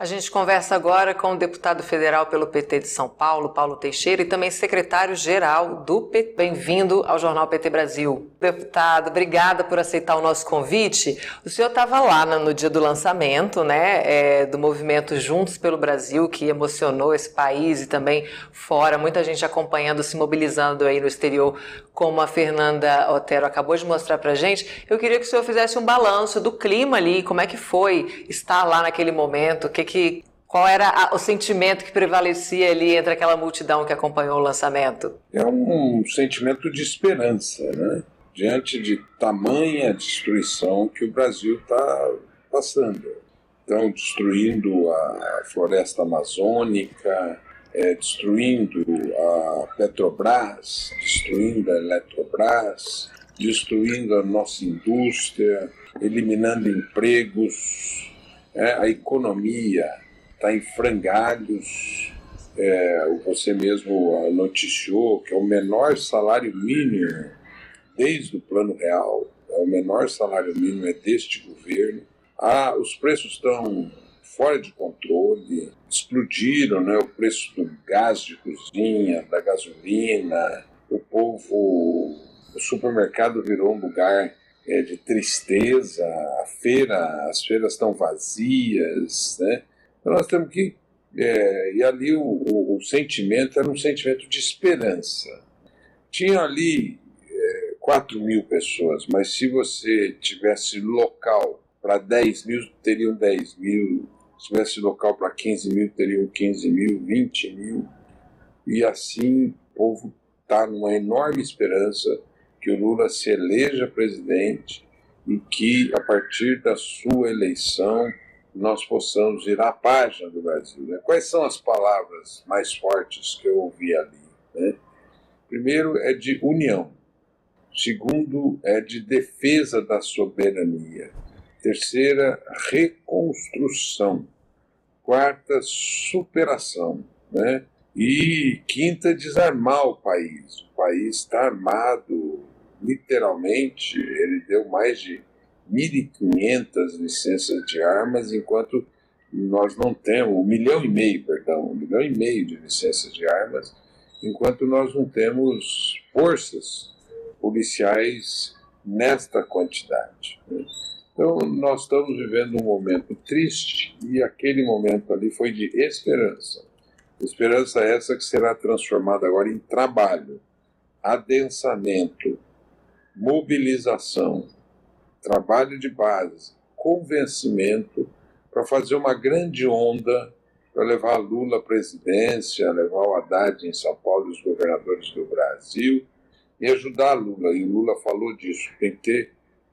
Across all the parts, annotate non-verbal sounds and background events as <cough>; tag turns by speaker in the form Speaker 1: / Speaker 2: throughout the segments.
Speaker 1: A gente conversa agora com o deputado federal pelo PT de São Paulo, Paulo Teixeira, e também secretário-geral do PT. Bem-vindo ao Jornal PT Brasil. Deputado, obrigada por aceitar o nosso convite. O senhor estava lá no dia do lançamento, né, é, do movimento Juntos pelo Brasil, que emocionou esse país e também fora, muita gente acompanhando, se mobilizando aí no exterior, como a Fernanda Otero acabou de mostrar para gente. Eu queria que o senhor fizesse um balanço do clima ali, como é que foi estar lá naquele momento, o que que qual era a, o sentimento que prevalecia ali entre aquela multidão que acompanhou o lançamento?
Speaker 2: É um sentimento de esperança, né? Diante de tamanha destruição que o Brasil está passando. Estão destruindo a floresta amazônica, é, destruindo a Petrobras, destruindo a Eletrobras, destruindo a nossa indústria, eliminando empregos, é, a economia está em frangalhos. É, você mesmo noticiou que é o menor salário mínimo desde o Plano Real, é o menor salário mínimo é deste governo. Ah, os preços estão fora de controle, explodiram né, o preço do gás de cozinha, da gasolina, o povo, o supermercado virou um lugar é, de tristeza, a feira, as feiras estão vazias, né? Então nós temos que. É, e ali o, o, o, sentimento era um sentimento de esperança. Tinha ali é, 4 mil pessoas, mas se você tivesse local para 10 mil, teriam 10 mil. Se tivesse local para 15 mil, teriam 15 mil, 20 mil. E assim o povo está numa enorme esperança que o Lula se eleja presidente e que, a partir da sua eleição, nós possamos virar a página do Brasil. Né? Quais são as palavras mais fortes que eu ouvi ali? Né? Primeiro é de união. Segundo é de defesa da soberania. Terceira, reconstrução. Quarta, superação. Né? E quinta, desarmar o país. O país está armado, literalmente, ele deu mais de 1.500 licenças de armas, enquanto nós não temos, um milhão e meio, perdão, um milhão e meio de licenças de armas, enquanto nós não temos forças policiais nesta quantidade. Então, nós estamos vivendo um momento triste e aquele momento ali foi de esperança. Esperança essa que será transformada agora em trabalho, adensamento, mobilização, trabalho de base, convencimento para fazer uma grande onda para levar Lula à presidência, levar o Haddad em São Paulo e os governadores do Brasil e ajudar Lula. E o Lula falou disso, tem que ter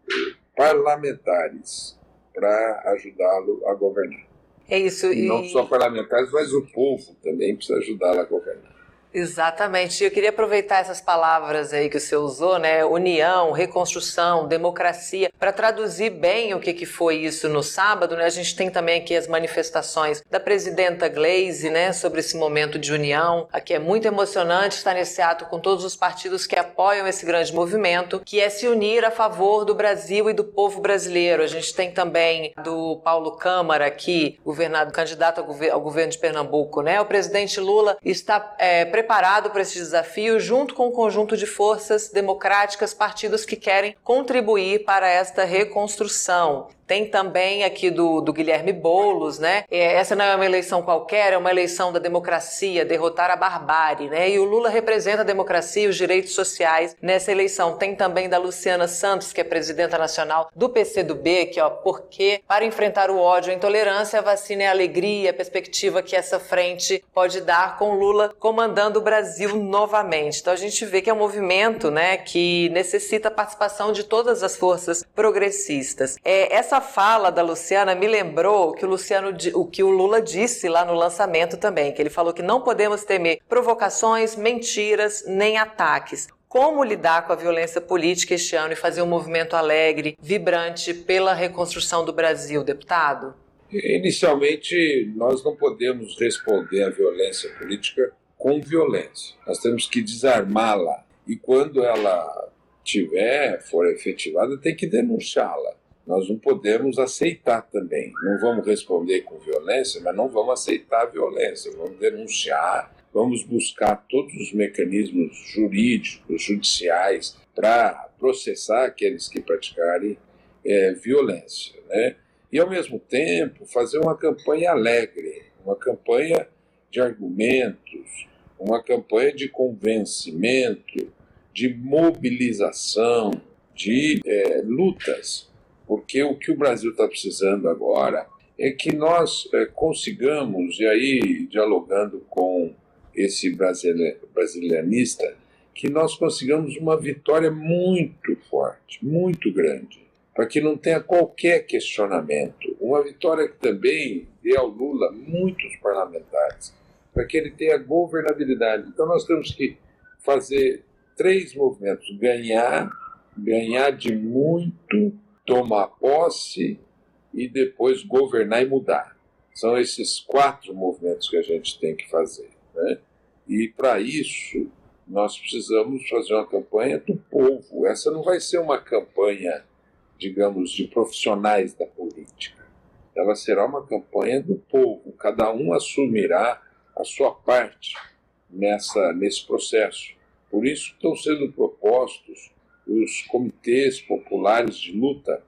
Speaker 2: eh, parlamentares para ajudá-lo a governar.
Speaker 1: É isso.
Speaker 2: E, e não só parlamentares, mas o povo também precisa ajudá-lo a governar.
Speaker 1: Exatamente. Eu queria aproveitar essas palavras aí que o senhor usou, né? União, reconstrução, democracia, para traduzir bem o que, que foi isso no sábado, né? A gente tem também aqui as manifestações da presidenta Glaze, né? Sobre esse momento de união. Aqui é muito emocionante estar nesse ato com todos os partidos que apoiam esse grande movimento, que é se unir a favor do Brasil e do povo brasileiro. A gente tem também do Paulo Câmara aqui, governador, candidato ao, governo de Pernambuco, né? O presidente Lula está é, preparado para esse desafio junto com um conjunto de forças democráticas, partidos que querem contribuir para esta reconstrução. Tem também aqui do, do Guilherme Boulos, né? É, essa não é uma eleição qualquer, é uma eleição da democracia, derrotar a barbárie, né? E o Lula representa a democracia e os direitos sociais nessa eleição. Tem também da Luciana Santos, que é presidenta nacional do PCdoB, que ó, porque para enfrentar o ódio e a intolerância, a vacina é a alegria, a perspectiva que essa frente pode dar com Lula comandando o Brasil novamente. Então a gente vê que é um movimento, né, que necessita a participação de todas as forças progressistas. É, essa essa fala da Luciana me lembrou que o Luciano, o que o Lula disse lá no lançamento também, que ele falou que não podemos temer provocações, mentiras nem ataques como lidar com a violência política este ano e fazer um movimento alegre, vibrante pela reconstrução do Brasil, deputado?
Speaker 2: Inicialmente, nós não podemos responder à violência política com violência. Nós temos que desarmá-la. E quando ela tiver, for efetivada, tem que denunciá-la Nós não podemos aceitar também. Não vamos responder com violência, mas não vamos aceitar a violência. Vamos denunciar, vamos buscar todos os mecanismos jurídicos, judiciais, para processar aqueles que praticarem é, violência. Né? E, ao mesmo tempo, fazer uma campanha alegre, uma campanha de argumentos, uma campanha de convencimento, de mobilização, de é, lutas. Porque o que o Brasil está precisando agora é que nós é, consigamos, e aí dialogando com esse brasilianista, que nós consigamos uma vitória muito forte, muito grande, para que não tenha qualquer questionamento. Uma vitória que também dê ao Lula muitos parlamentares, para que ele tenha governabilidade. Então nós temos que fazer três movimentos: ganhar, ganhar de muito, tomar posse e depois governar e mudar. São esses quatro movimentos que a gente tem que fazer. Né? E para isso nós precisamos fazer uma campanha do povo. Essa não vai ser uma campanha, digamos, de profissionais da política. Ela será uma campanha do povo. Cada um assumirá a sua parte nessa, nesse processo. Por isso estão sendo propostos os comitês populares de luta,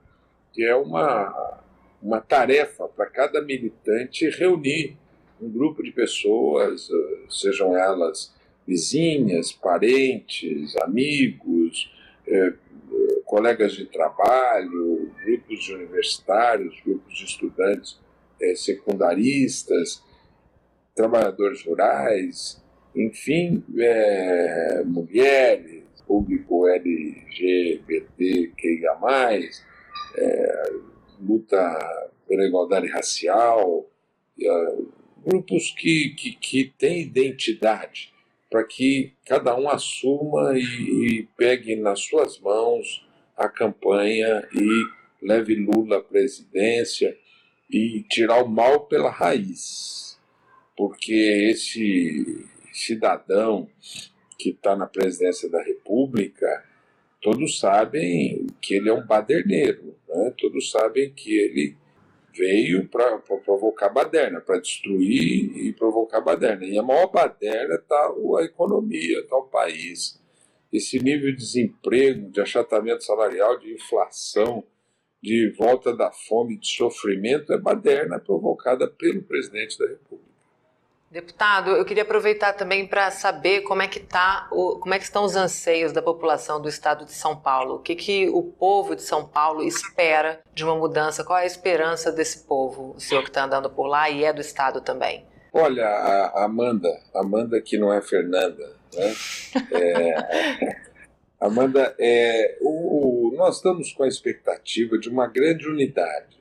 Speaker 2: que é uma, uma tarefa para cada militante reunir um grupo de pessoas, sejam elas vizinhas, parentes, amigos, eh, colegas de trabalho, grupos de universitários, grupos de estudantes eh, secundaristas, trabalhadores rurais, enfim, eh, mulheres, público LGBTQIA+, eh, luta pela igualdade racial, grupos que, que, que têm identidade, para que cada um assuma e, e pegue nas suas mãos a campanha e leve Lula à presidência e tirar o mal pela raiz. Porque esse cidadão que está na presidência da República, todos sabem que ele é um baderneiro, né? todos sabem que ele veio para provocar baderna, para destruir e provocar baderna. E a maior baderna está a economia, está o país. Esse nível de desemprego, de achatamento salarial, de inflação, de volta da fome, de sofrimento, é baderna provocada pelo presidente da República.
Speaker 1: Deputado, eu queria aproveitar também para saber como é que tá o, como é que estão os anseios da população do estado de São Paulo. O que, que o povo de São Paulo espera de uma mudança? Qual é a esperança desse povo, o senhor que está andando por lá e é do estado também?
Speaker 2: Olha, a Amanda, Amanda que não é Fernanda, né? É, <laughs> Amanda, é, o, nós estamos com a expectativa de uma grande unidade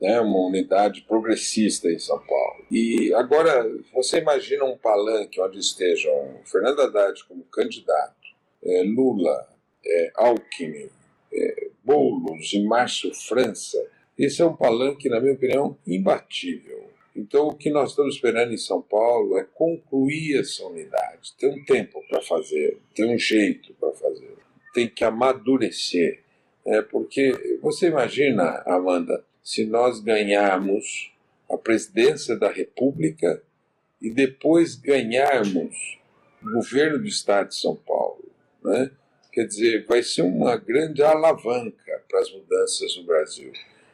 Speaker 2: né, uma unidade progressista em São Paulo. E agora, você imagina um palanque onde estejam Fernando Haddad como candidato, é, Lula, é, Alckmin, é, Boulos e Márcio França. Esse é um palanque, na minha opinião, imbatível. Então, o que nós estamos esperando em São Paulo é concluir essa unidade. Tem um tempo para fazer, tem um jeito para fazer, tem que amadurecer. É, porque você imagina, Amanda, se nós ganharmos a presidência da República e depois ganharmos o governo do Estado de São Paulo. Né? Quer dizer, vai ser uma grande alavanca para as mudanças no Brasil.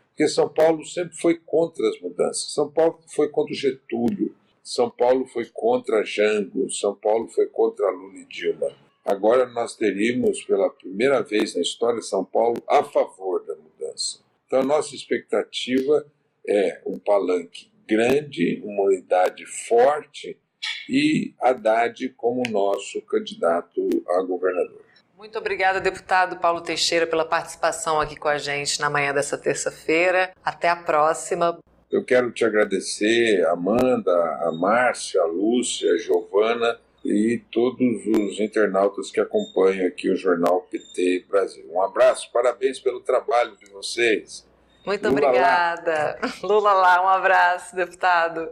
Speaker 2: Porque São Paulo sempre foi contra as mudanças. São Paulo foi contra o Getúlio, São Paulo foi contra Jango, São Paulo foi contra Lula e Dilma. Agora nós teríamos, pela primeira vez na história de São Paulo, a favor da mudança. Então, a nossa expectativa é um palanque grande, uma unidade forte e Haddad como nosso candidato a governador.
Speaker 1: Muito obrigada, deputado Paulo Teixeira, pela participação aqui com a gente na manhã dessa terça-feira. Até a próxima.
Speaker 2: Eu quero te agradecer, Amanda, a Márcia, a Lúcia, a Giovana e todos os internautas que acompanham aqui o Jornal PT Brasil. Um abraço, parabéns pelo trabalho de vocês.
Speaker 1: Muito Lula obrigada. Lá. <laughs> Lula lá, um abraço, deputado.